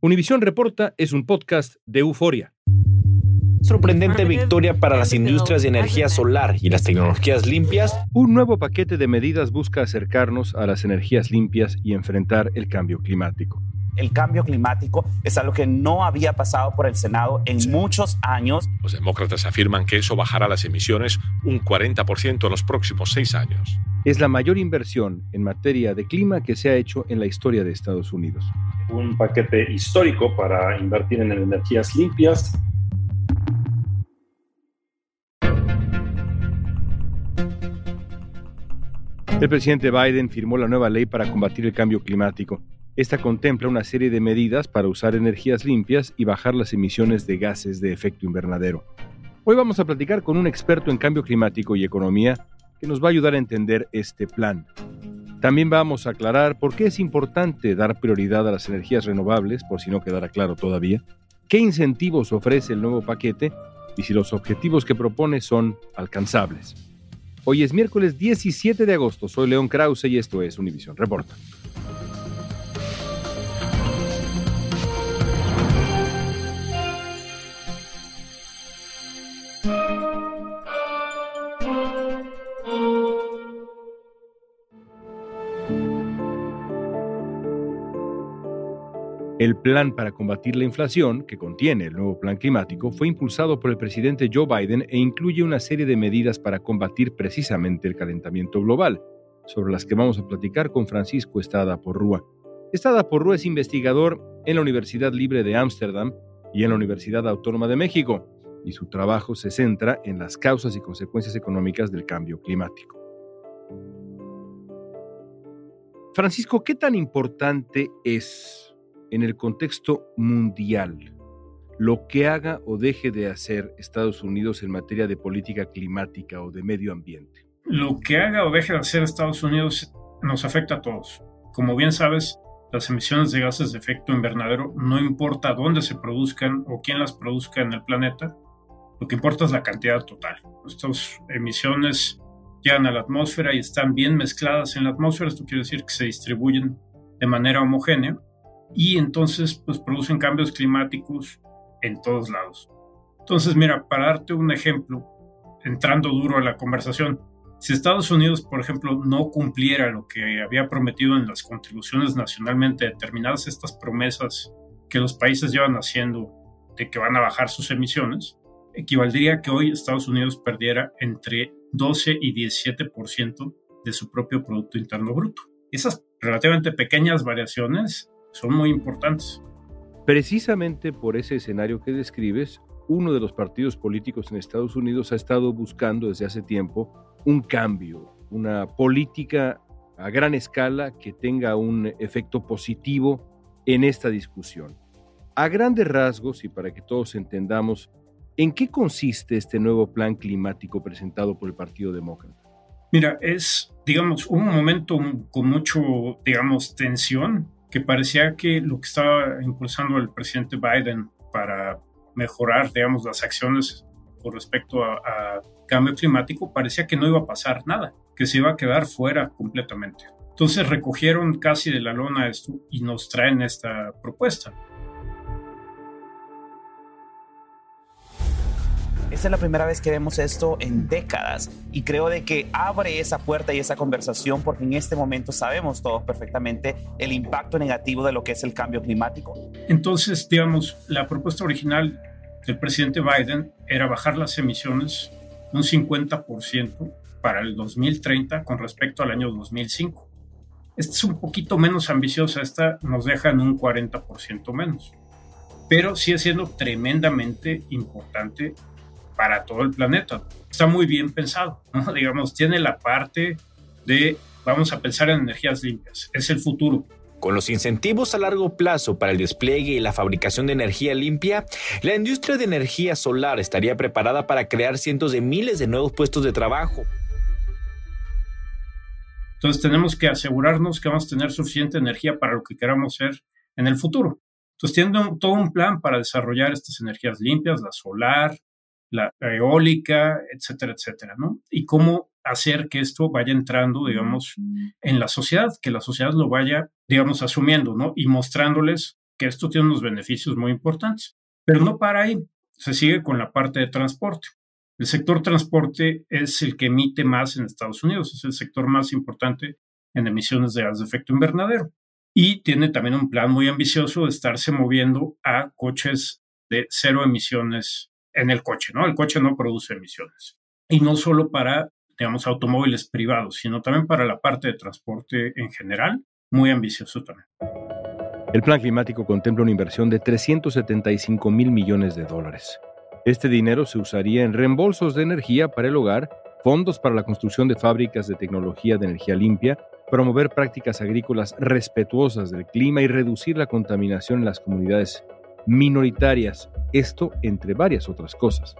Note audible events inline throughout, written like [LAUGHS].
Univisión Reporta es un podcast de euforia. Sorprendente victoria para las industrias de energía solar y las tecnologías limpias. Un nuevo paquete de medidas busca acercarnos a las energías limpias y enfrentar el cambio climático. El cambio climático es algo que no había pasado por el Senado en muchos años. Los demócratas afirman que eso bajará las emisiones un 40% en los próximos seis años. Es la mayor inversión en materia de clima que se ha hecho en la historia de Estados Unidos. Un paquete histórico para invertir en energías limpias, El presidente Biden firmó la nueva ley para combatir el cambio climático. Esta contempla una serie de medidas para usar energías limpias y bajar las emisiones de gases de efecto invernadero. Hoy vamos a platicar con un experto en cambio climático y economía que nos va a ayudar a entender este plan. También vamos a aclarar por qué es importante dar prioridad a las energías renovables, por si no quedara claro todavía, qué incentivos ofrece el nuevo paquete y si los objetivos que propone son alcanzables. Hoy es miércoles 17 de agosto. Soy León Krause y esto es Univisión Reporta. El plan para combatir la inflación, que contiene el nuevo plan climático, fue impulsado por el presidente Joe Biden e incluye una serie de medidas para combatir precisamente el calentamiento global, sobre las que vamos a platicar con Francisco Estrada Porrúa. Estrada Porrúa es investigador en la Universidad Libre de Ámsterdam y en la Universidad Autónoma de México, y su trabajo se centra en las causas y consecuencias económicas del cambio climático. Francisco, ¿qué tan importante es en el contexto mundial lo que haga o deje de hacer Estados Unidos en materia de política climática o de medio ambiente? Lo que haga o deje de hacer Estados Unidos nos afecta a todos. Como bien sabes, las emisiones de gases de efecto invernadero no importa dónde se produzcan o quién las produzca en el planeta, lo que importa es la cantidad total. Estas emisiones llegan a la atmósfera y están bien mezcladas en la atmósfera, esto quiere decir que se distribuyen de manera homogénea y entonces pues producen cambios climáticos en todos lados. Entonces, mira, para darte un ejemplo, entrando duro a la conversación, si Estados Unidos, por ejemplo, no cumpliera lo que había prometido en las contribuciones nacionalmente determinadas, estas promesas que los países llevan haciendo de que van a bajar sus emisiones, equivaldría a que hoy Estados Unidos perdiera entre 12 y 17% de su propio Producto Interno Bruto. Esas relativamente pequeñas variaciones son muy importantes. Precisamente por ese escenario que describes, uno de los partidos políticos en Estados Unidos ha estado buscando desde hace tiempo un cambio, una política a gran escala que tenga un efecto positivo en esta discusión. A grandes rasgos y para que todos entendamos, ¿en qué consiste este nuevo plan climático presentado por el Partido Demócrata? Mira, es, digamos, un momento con mucho, digamos, tensión que parecía que lo que estaba impulsando el presidente Biden para mejorar, digamos, las acciones con respecto a, a, cambio climático, parecía que no iba a pasar nada, que se iba a quedar fuera completamente. Entonces recogieron casi de la lona esto y nos traen esta propuesta. Esta es la primera vez que vemos esto en décadas y creo de que abre esa puerta y esa conversación porque en este momento sabemos todos perfectamente el impacto negativo de lo que es el cambio climático. Entonces, digamos, la propuesta original del presidente Biden era bajar las emisiones un 50% para el 2030 con respecto al año 2005. Esta es un poquito menos ambiciosa, esta nos deja en un 40% menos, pero sigue siendo tremendamente importante para todo el planeta. Está muy bien pensado, [LAUGHS] digamos, tiene la parte de vamos a pensar en energías limpias, es el futuro. Con los incentivos a largo plazo para el despliegue y la fabricación de energía limpia, la industria de energía solar estaría preparada para crear cientos de miles de nuevos puestos de trabajo. Entonces tenemos que asegurarnos que vamos a tener suficiente energía para lo que queramos ser en el futuro. Entonces tienen todo un plan para desarrollar estas energías limpias, la solar, la eólica, etcétera, etcétera, ¿no? Y cómo hacer que esto vaya entrando, digamos, en la sociedad, que la sociedad lo vaya, digamos, asumiendo, ¿no? Y mostrándoles que esto tiene unos beneficios muy importantes. Pero no para ahí, se sigue con la parte de transporte. El sector transporte es el que emite más en Estados Unidos, es el sector más importante en emisiones de gas de efecto invernadero. Y tiene también un plan muy ambicioso de estarse moviendo a coches de cero emisiones en el coche, ¿no? El coche no produce emisiones. Y no solo para, digamos, automóviles privados, sino también para la parte de transporte en general, muy ambicioso también. El plan climático contempla una inversión de 375 mil millones de dólares. Este dinero se usaría en reembolsos de energía para el hogar, fondos para la construcción de fábricas de tecnología de energía limpia, promover prácticas agrícolas respetuosas del clima y reducir la contaminación en las comunidades minoritarias, esto entre varias otras cosas.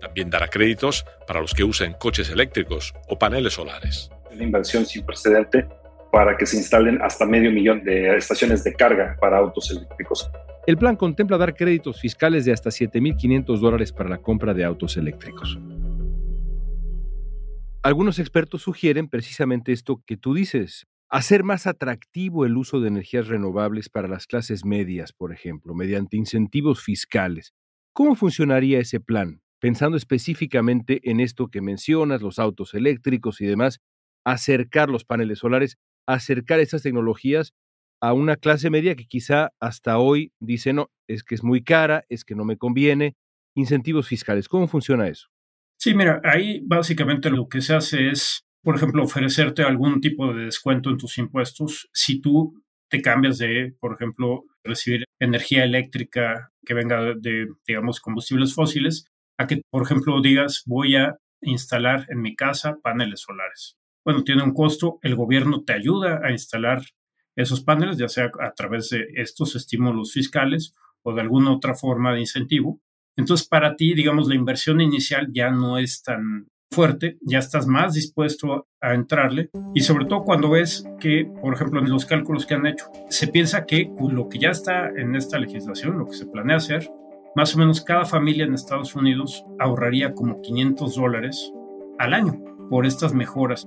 También dará créditos para los que usen coches eléctricos o paneles solares. Una inversión sin precedente para que se instalen hasta medio millón de estaciones de carga para autos eléctricos. El plan contempla dar créditos fiscales de hasta 7.500 dólares para la compra de autos eléctricos. Algunos expertos sugieren precisamente esto que tú dices, hacer más atractivo el uso de energías renovables para las clases medias, por ejemplo, mediante incentivos fiscales. ¿Cómo funcionaría ese plan? Pensando específicamente en esto que mencionas, los autos eléctricos y demás, acercar los paneles solares, acercar esas tecnologías a una clase media que quizá hasta hoy dice, no, es que es muy cara, es que no me conviene, incentivos fiscales. ¿Cómo funciona eso? Sí, mira, ahí básicamente lo que se hace es por ejemplo, ofrecerte algún tipo de descuento en tus impuestos si tú te cambias de, por ejemplo, recibir energía eléctrica que venga de, digamos, combustibles fósiles, a que, por ejemplo, digas, voy a instalar en mi casa paneles solares. Bueno, tiene un costo, el gobierno te ayuda a instalar esos paneles, ya sea a través de estos estímulos fiscales o de alguna otra forma de incentivo. Entonces, para ti, digamos, la inversión inicial ya no es tan fuerte, ya estás más dispuesto a entrarle y sobre todo cuando ves que, por ejemplo, en los cálculos que han hecho, se piensa que lo que ya está en esta legislación, lo que se planea hacer, más o menos cada familia en Estados Unidos ahorraría como 500 dólares al año por estas mejoras.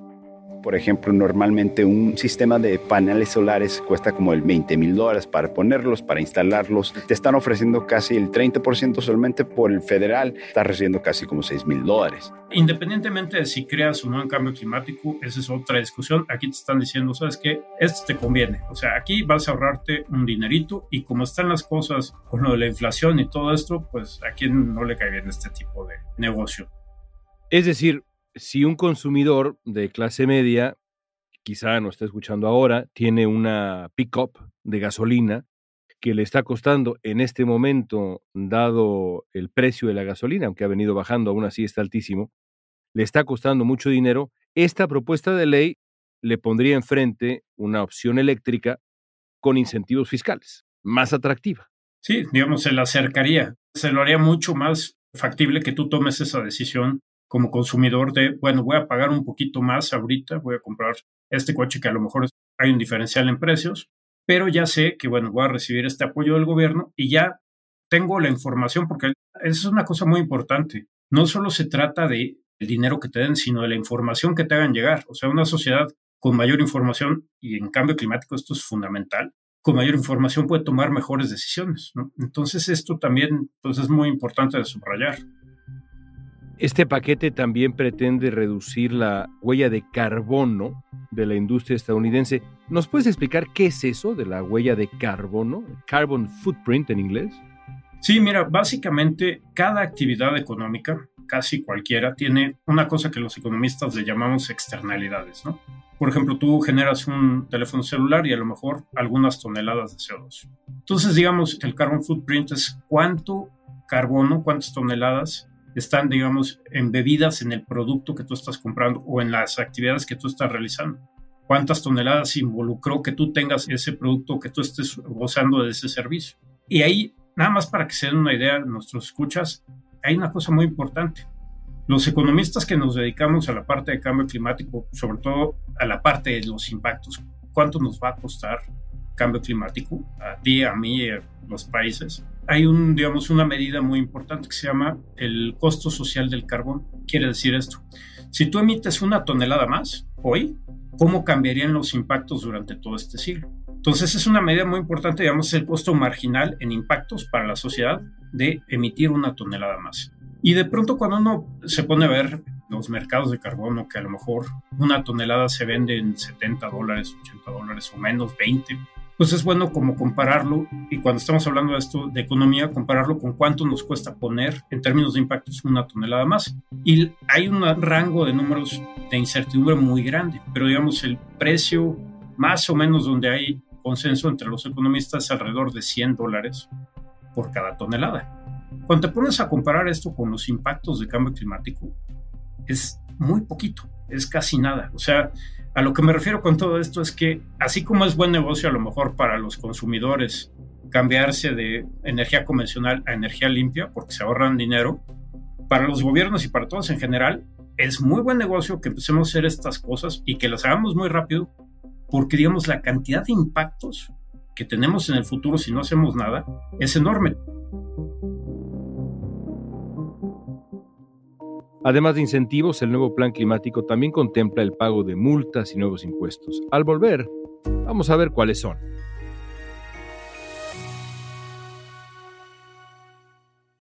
Por ejemplo, normalmente un sistema de paneles solares cuesta como el 20 mil dólares para ponerlos, para instalarlos. Te están ofreciendo casi el 30% solamente por el federal. Estás recibiendo casi como 6 mil dólares. Independientemente de si creas o no en cambio climático, esa es otra discusión. Aquí te están diciendo, ¿sabes qué? Esto te conviene. O sea, aquí vas a ahorrarte un dinerito y como están las cosas con lo de la inflación y todo esto, pues a quién no le cae bien este tipo de negocio. Es decir, si un consumidor de clase media, quizá no está escuchando ahora, tiene una pick-up de gasolina que le está costando en este momento, dado el precio de la gasolina, aunque ha venido bajando, aún así está altísimo, le está costando mucho dinero, esta propuesta de ley le pondría enfrente una opción eléctrica con incentivos fiscales, más atractiva. Sí, digamos, se la acercaría, se lo haría mucho más factible que tú tomes esa decisión como consumidor de, bueno, voy a pagar un poquito más ahorita, voy a comprar este coche que a lo mejor hay un diferencial en precios, pero ya sé que, bueno, voy a recibir este apoyo del gobierno y ya tengo la información, porque es una cosa muy importante. No solo se trata de el dinero que te den, sino de la información que te hagan llegar. O sea, una sociedad con mayor información, y en cambio climático esto es fundamental, con mayor información puede tomar mejores decisiones. Entonces esto también pues, es muy importante de subrayar. Este paquete también pretende reducir la huella de carbono de la industria estadounidense. ¿Nos puedes explicar qué es eso de la huella de carbono? Carbon footprint en inglés. Sí, mira, básicamente cada actividad económica, casi cualquiera, tiene una cosa que los economistas le llamamos externalidades, ¿no? Por ejemplo, tú generas un teléfono celular y a lo mejor algunas toneladas de CO2. Entonces, digamos, el carbon footprint es cuánto carbono, cuántas toneladas están, digamos, embebidas en el producto que tú estás comprando o en las actividades que tú estás realizando. ¿Cuántas toneladas involucró que tú tengas ese producto, que tú estés gozando de ese servicio? Y ahí, nada más para que se den una idea, nuestros escuchas, hay una cosa muy importante. Los economistas que nos dedicamos a la parte de cambio climático, sobre todo a la parte de los impactos, ¿cuánto nos va a costar cambio climático a ti, a mí, a los países? Hay un, digamos, una medida muy importante que se llama el costo social del carbón. Quiere decir esto. Si tú emites una tonelada más hoy, ¿cómo cambiarían los impactos durante todo este siglo? Entonces es una medida muy importante, digamos, el costo marginal en impactos para la sociedad de emitir una tonelada más. Y de pronto cuando uno se pone a ver los mercados de carbono, que a lo mejor una tonelada se vende en 70 dólares, 80 dólares o menos, 20, pues es bueno como compararlo, y cuando estamos hablando de esto de economía, compararlo con cuánto nos cuesta poner en términos de impactos una tonelada más. Y hay un rango de números de incertidumbre muy grande, pero digamos el precio más o menos donde hay consenso entre los economistas es alrededor de 100 dólares por cada tonelada. Cuando te pones a comparar esto con los impactos de cambio climático, es muy poquito, es casi nada. O sea, a lo que me refiero con todo esto es que así como es buen negocio a lo mejor para los consumidores cambiarse de energía convencional a energía limpia porque se ahorran dinero, para los gobiernos y para todos en general, es muy buen negocio que empecemos a hacer estas cosas y que las hagamos muy rápido porque digamos la cantidad de impactos que tenemos en el futuro si no hacemos nada es enorme. Además de incentivos, el nuevo plan climático también contempla el pago de multas y nuevos impuestos. Al volver, vamos a ver cuáles son.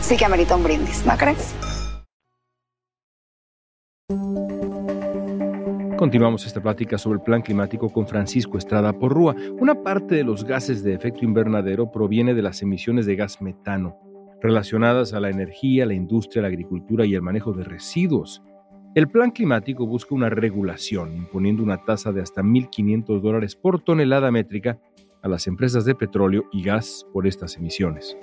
sí que amerita un brindis, ¿no crees? Continuamos esta plática sobre el plan climático con Francisco Estrada Porrúa. Una parte de los gases de efecto invernadero proviene de las emisiones de gas metano, relacionadas a la energía, la industria, la agricultura y el manejo de residuos. El plan climático busca una regulación, imponiendo una tasa de hasta 1.500 dólares por tonelada métrica a las empresas de petróleo y gas por estas emisiones.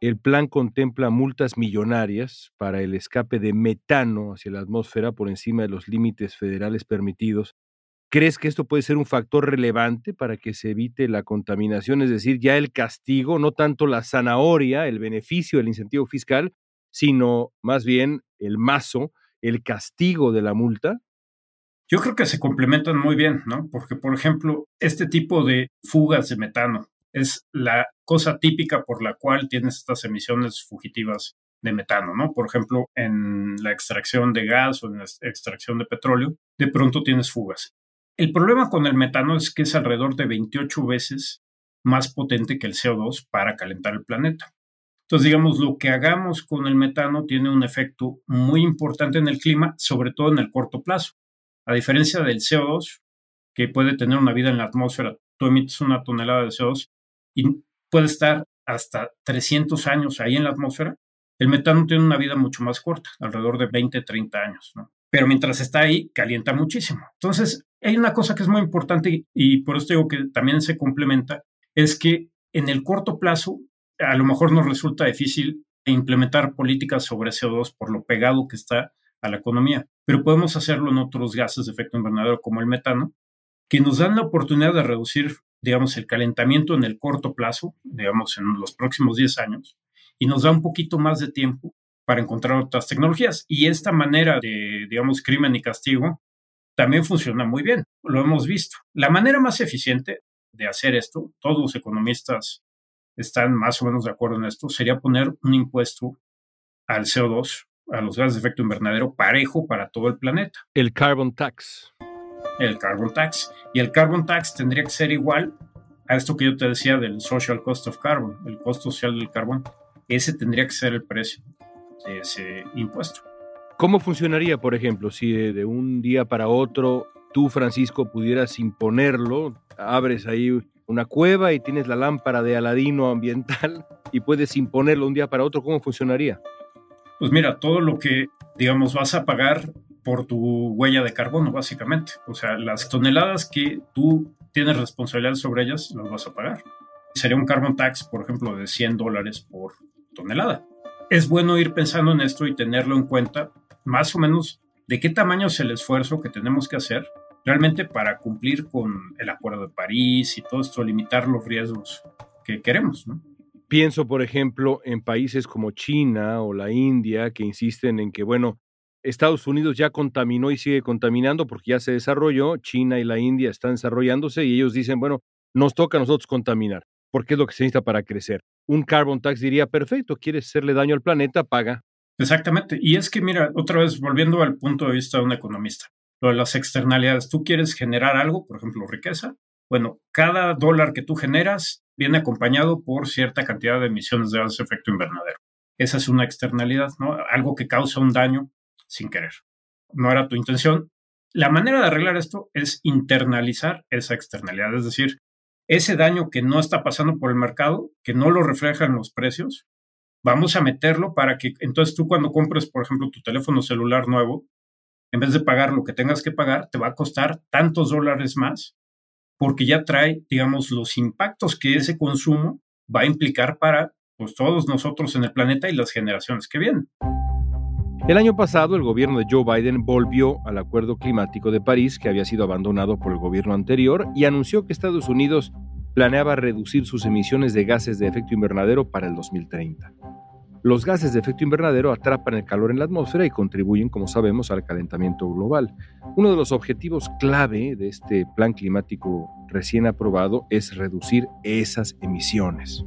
El plan contempla multas millonarias para el escape de metano hacia la atmósfera por encima de los límites federales permitidos. ¿Crees que esto puede ser un factor relevante para que se evite la contaminación? Es decir, ya el castigo, no tanto la zanahoria, el beneficio, el incentivo fiscal, sino más bien el mazo, el castigo de la multa. Yo creo que se complementan muy bien, ¿no? Porque, por ejemplo, este tipo de fugas de metano es la cosa típica por la cual tienes estas emisiones fugitivas de metano, ¿no? Por ejemplo, en la extracción de gas o en la extracción de petróleo, de pronto tienes fugas. El problema con el metano es que es alrededor de 28 veces más potente que el CO2 para calentar el planeta. Entonces, digamos, lo que hagamos con el metano tiene un efecto muy importante en el clima, sobre todo en el corto plazo. A diferencia del CO2, que puede tener una vida en la atmósfera, tú emites una tonelada de CO2 y puede estar hasta 300 años ahí en la atmósfera El metano tiene una vida mucho más corta, alrededor de 20, 30 años. Pero mientras está ahí, calienta muchísimo. Entonces, hay una cosa que es muy importante y por eso digo que también se complementa, es que en el corto plazo a lo mejor nos resulta difícil implementar políticas sobre CO2 por lo pegado que está a la economía, pero podemos hacerlo en otros gases de efecto invernadero como el metano, que nos dan la oportunidad de reducir, digamos, el calentamiento en el corto plazo, digamos, en los próximos 10 años, y nos da un poquito más de tiempo para encontrar otras tecnologías. Y esta manera de, digamos, crimen y castigo también funciona muy bien, lo hemos visto. La manera más eficiente de hacer esto, todos los economistas están más o menos de acuerdo en esto, sería poner un impuesto al CO2, a los gases de efecto invernadero, parejo para todo el planeta. El carbon tax. El carbon tax. Y el carbon tax tendría que ser igual a esto que yo te decía del social cost of carbon, el costo social del carbón. Ese tendría que ser el precio de ese impuesto. ¿Cómo funcionaría, por ejemplo, si de un día para otro tú, Francisco, pudieras imponerlo? Abres ahí una cueva y tienes la lámpara de Aladino ambiental [LAUGHS] y puedes imponerlo un día para otro, ¿cómo funcionaría? Pues mira, todo lo que, digamos, vas a pagar por tu huella de carbono, básicamente. O sea, las toneladas que tú tienes responsabilidad sobre ellas, las vas a pagar. Sería un carbon tax, por ejemplo, de 100 dólares por tonelada. Es bueno ir pensando en esto y tenerlo en cuenta, más o menos, de qué tamaño es el esfuerzo que tenemos que hacer realmente para cumplir con el Acuerdo de París y todo esto, limitar los riesgos que queremos, ¿no? Pienso, por ejemplo, en países como China o la India que insisten en que, bueno, Estados Unidos ya contaminó y sigue contaminando porque ya se desarrolló, China y la India están desarrollándose y ellos dicen, bueno, nos toca a nosotros contaminar, porque es lo que se necesita para crecer. Un carbon tax diría, perfecto, quieres hacerle daño al planeta, paga. Exactamente. Y es que, mira, otra vez volviendo al punto de vista de un economista, lo de las externalidades. Tú quieres generar algo, por ejemplo, riqueza. Bueno, cada dólar que tú generas viene acompañado por cierta cantidad de emisiones de gases de efecto invernadero. Esa es una externalidad, ¿no? Algo que causa un daño sin querer. No era tu intención. La manera de arreglar esto es internalizar esa externalidad, es decir, ese daño que no está pasando por el mercado, que no lo reflejan los precios, vamos a meterlo para que entonces tú cuando compres, por ejemplo, tu teléfono celular nuevo, en vez de pagar lo que tengas que pagar, te va a costar tantos dólares más porque ya trae, digamos, los impactos que ese consumo va a implicar para pues, todos nosotros en el planeta y las generaciones que vienen. El año pasado, el gobierno de Joe Biden volvió al Acuerdo Climático de París, que había sido abandonado por el gobierno anterior, y anunció que Estados Unidos planeaba reducir sus emisiones de gases de efecto invernadero para el 2030. Los gases de efecto invernadero atrapan el calor en la atmósfera y contribuyen, como sabemos, al calentamiento global. Uno de los objetivos clave de este plan climático recién aprobado es reducir esas emisiones.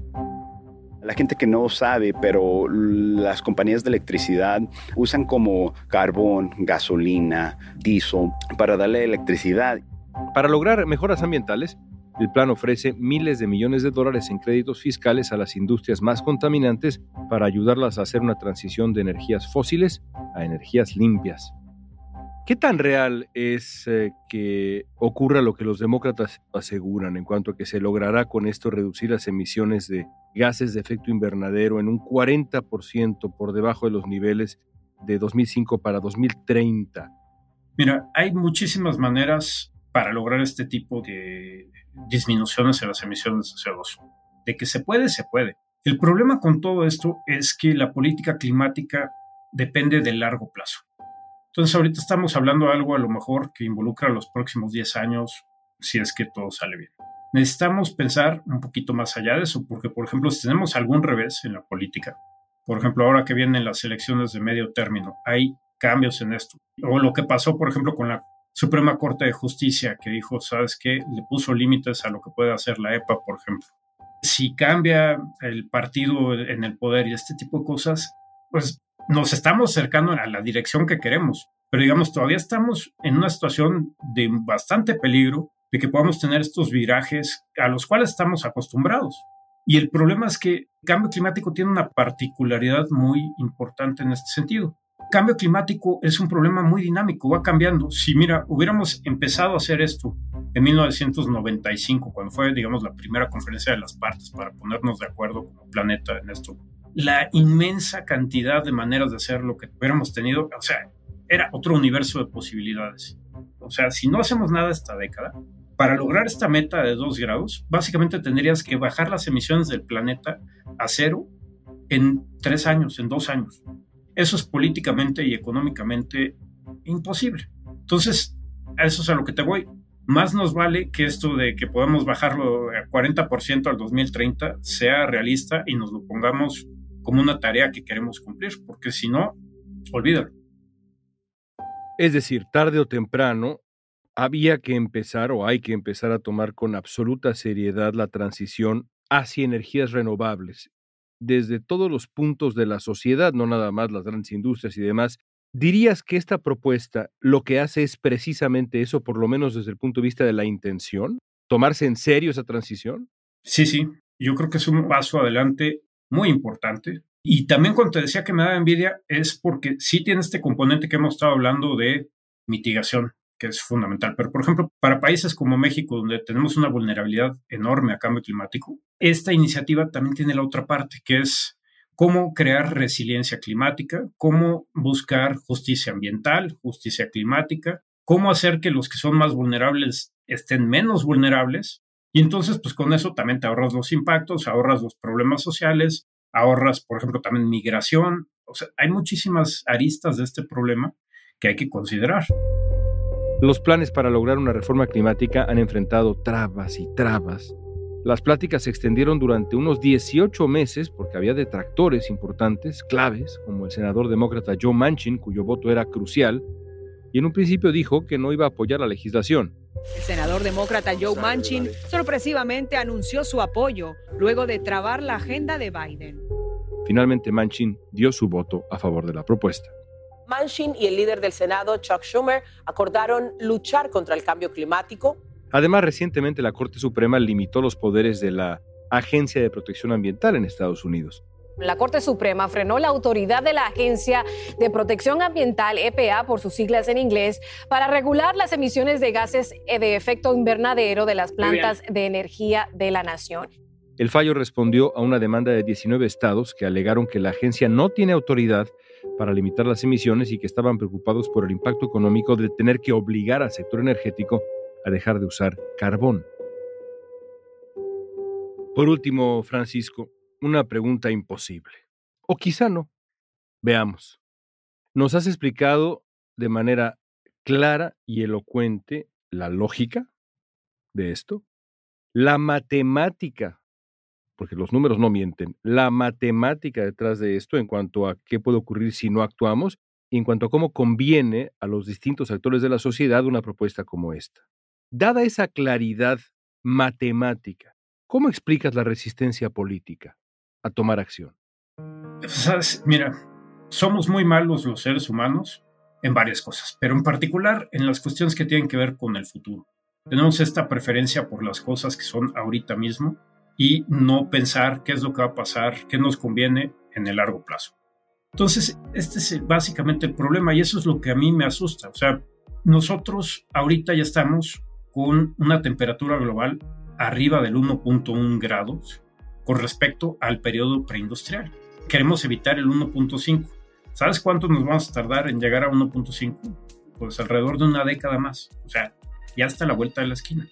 La gente que no sabe, pero las compañías de electricidad usan como carbón, gasolina, diésel para darle electricidad. Para lograr mejoras ambientales, el plan ofrece miles de millones de dólares en créditos fiscales a las industrias más contaminantes para ayudarlas a hacer una transición de energías fósiles a energías limpias. ¿Qué tan real es eh, que ocurra lo que los demócratas aseguran en cuanto a que se logrará con esto reducir las emisiones de gases de efecto invernadero en un 40% por debajo de los niveles de 2005 para 2030? Mira, hay muchísimas maneras para lograr este tipo de disminuciones en las emisiones de CO2. De que se puede, se puede. El problema con todo esto es que la política climática depende del largo plazo. Entonces ahorita estamos hablando de algo a lo mejor que involucra los próximos 10 años, si es que todo sale bien. Necesitamos pensar un poquito más allá de eso, porque por ejemplo, si tenemos algún revés en la política, por ejemplo, ahora que vienen las elecciones de medio término, hay cambios en esto. O lo que pasó, por ejemplo, con la Suprema Corte de Justicia que dijo, ¿sabes qué? Le puso límites a lo que puede hacer la EPA, por ejemplo. Si cambia el partido en el poder y este tipo de cosas, pues nos estamos acercando a la dirección que queremos. Pero digamos, todavía estamos en una situación de bastante peligro de que podamos tener estos virajes a los cuales estamos acostumbrados. Y el problema es que el cambio climático tiene una particularidad muy importante en este sentido cambio climático es un problema muy dinámico, va cambiando. Si mira, hubiéramos empezado a hacer esto en 1995, cuando fue, digamos, la primera conferencia de las partes para ponernos de acuerdo como planeta en esto, la inmensa cantidad de maneras de hacer lo que hubiéramos tenido, o sea, era otro universo de posibilidades. O sea, si no hacemos nada esta década, para lograr esta meta de 2 grados, básicamente tendrías que bajar las emisiones del planeta a cero en tres años, en dos años. Eso es políticamente y económicamente imposible. Entonces, a eso es a lo que te voy. Más nos vale que esto de que podamos bajarlo a 40% al 2030 sea realista y nos lo pongamos como una tarea que queremos cumplir, porque si no, olvídalo. Es decir, tarde o temprano había que empezar o hay que empezar a tomar con absoluta seriedad la transición hacia energías renovables, desde todos los puntos de la sociedad, no nada más las grandes industrias y demás. ¿Dirías que esta propuesta lo que hace es precisamente eso, por lo menos desde el punto de vista de la intención? ¿Tomarse en serio esa transición? Sí, sí, yo creo que es un paso adelante muy importante. Y también cuando te decía que me da envidia es porque sí tiene este componente que hemos estado hablando de mitigación que es fundamental. Pero, por ejemplo, para países como México, donde tenemos una vulnerabilidad enorme a cambio climático, esta iniciativa también tiene la otra parte, que es cómo crear resiliencia climática, cómo buscar justicia ambiental, justicia climática, cómo hacer que los que son más vulnerables estén menos vulnerables. Y entonces, pues con eso también te ahorras los impactos, ahorras los problemas sociales, ahorras, por ejemplo, también migración. O sea, hay muchísimas aristas de este problema que hay que considerar. Los planes para lograr una reforma climática han enfrentado trabas y trabas. Las pláticas se extendieron durante unos 18 meses porque había detractores importantes, claves, como el senador demócrata Joe Manchin, cuyo voto era crucial, y en un principio dijo que no iba a apoyar la legislación. El senador demócrata Joe Manchin sorpresivamente anunció su apoyo luego de trabar la agenda de Biden. Finalmente Manchin dio su voto a favor de la propuesta. Manchin y el líder del Senado, Chuck Schumer, acordaron luchar contra el cambio climático. Además, recientemente la Corte Suprema limitó los poderes de la Agencia de Protección Ambiental en Estados Unidos. La Corte Suprema frenó la autoridad de la Agencia de Protección Ambiental, EPA por sus siglas en inglés, para regular las emisiones de gases de efecto invernadero de las plantas de energía de la nación. El fallo respondió a una demanda de 19 estados que alegaron que la agencia no tiene autoridad para limitar las emisiones y que estaban preocupados por el impacto económico de tener que obligar al sector energético a dejar de usar carbón. Por último, Francisco, una pregunta imposible. O quizá no. Veamos. Nos has explicado de manera clara y elocuente la lógica de esto, la matemática porque los números no mienten, la matemática detrás de esto en cuanto a qué puede ocurrir si no actuamos y en cuanto a cómo conviene a los distintos actores de la sociedad una propuesta como esta. Dada esa claridad matemática, ¿cómo explicas la resistencia política a tomar acción? Mira, somos muy malos los seres humanos en varias cosas, pero en particular en las cuestiones que tienen que ver con el futuro. Tenemos esta preferencia por las cosas que son ahorita mismo y no pensar qué es lo que va a pasar, qué nos conviene en el largo plazo. Entonces, este es básicamente el problema y eso es lo que a mí me asusta. O sea, nosotros ahorita ya estamos con una temperatura global arriba del 1.1 grados con respecto al periodo preindustrial. Queremos evitar el 1.5. ¿Sabes cuánto nos vamos a tardar en llegar a 1.5? Pues alrededor de una década más. O sea, ya está a la vuelta de la esquina.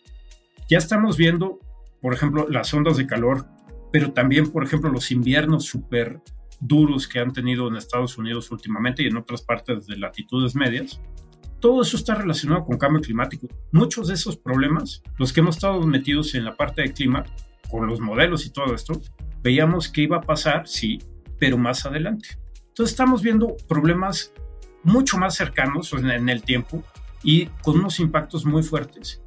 Ya estamos viendo por ejemplo, las ondas de calor, pero también, por ejemplo, los inviernos súper duros que han tenido en Estados Unidos últimamente y en otras partes de latitudes medias. Todo eso está relacionado con cambio climático. Muchos de esos problemas, los que hemos estado metidos en la parte de clima, con los modelos y todo esto, veíamos que iba a pasar, sí, pero más adelante. Entonces estamos viendo problemas mucho más cercanos en el tiempo y con unos impactos muy fuertes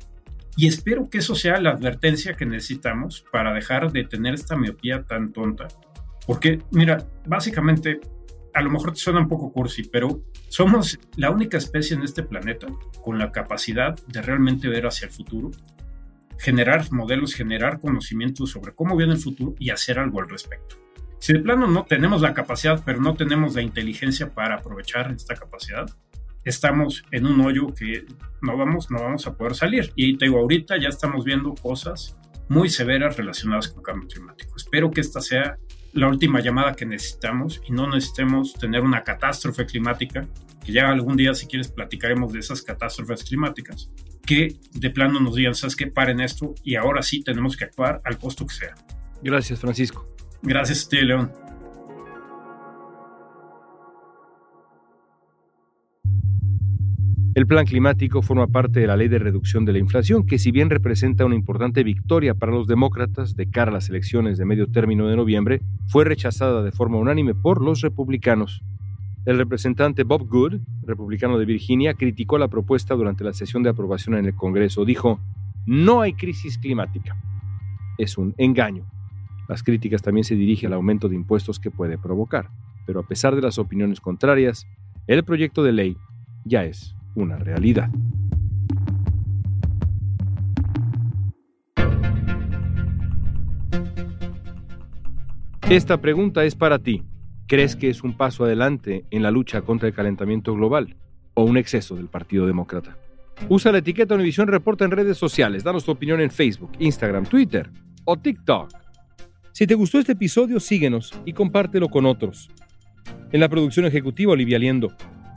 y espero que eso sea la advertencia que necesitamos para dejar de tener esta miopía tan tonta. Porque, mira, básicamente, a lo mejor te suena un poco cursi, pero somos la única especie en este planeta con la capacidad de realmente ver hacia el futuro, generar modelos, generar conocimientos sobre cómo viene el futuro y hacer algo al respecto. Si de plano no tenemos la capacidad, pero no tenemos la inteligencia para aprovechar esta capacidad, estamos en un hoyo que no vamos, no vamos a poder salir. Y te digo, ahorita ya estamos viendo cosas muy severas relacionadas con cambio climático. Espero que esta sea la última llamada que necesitamos y no necesitemos tener una catástrofe climática, que ya algún día si quieres platicaremos de esas catástrofes climáticas, que de plano nos digan, sabes que paren esto y ahora sí tenemos que actuar al costo que sea. Gracias, Francisco. Gracias a León. El plan climático forma parte de la ley de reducción de la inflación, que si bien representa una importante victoria para los demócratas de cara a las elecciones de medio término de noviembre, fue rechazada de forma unánime por los republicanos. El representante Bob Good, republicano de Virginia, criticó la propuesta durante la sesión de aprobación en el Congreso. Dijo, no hay crisis climática. Es un engaño. Las críticas también se dirigen al aumento de impuestos que puede provocar. Pero a pesar de las opiniones contrarias, el proyecto de ley ya es una realidad. Esta pregunta es para ti. ¿Crees que es un paso adelante en la lucha contra el calentamiento global o un exceso del Partido Demócrata? Usa la etiqueta Univisión Reporta en redes sociales. Danos tu opinión en Facebook, Instagram, Twitter o TikTok. Si te gustó este episodio, síguenos y compártelo con otros. En la producción ejecutiva, Olivia Liendo.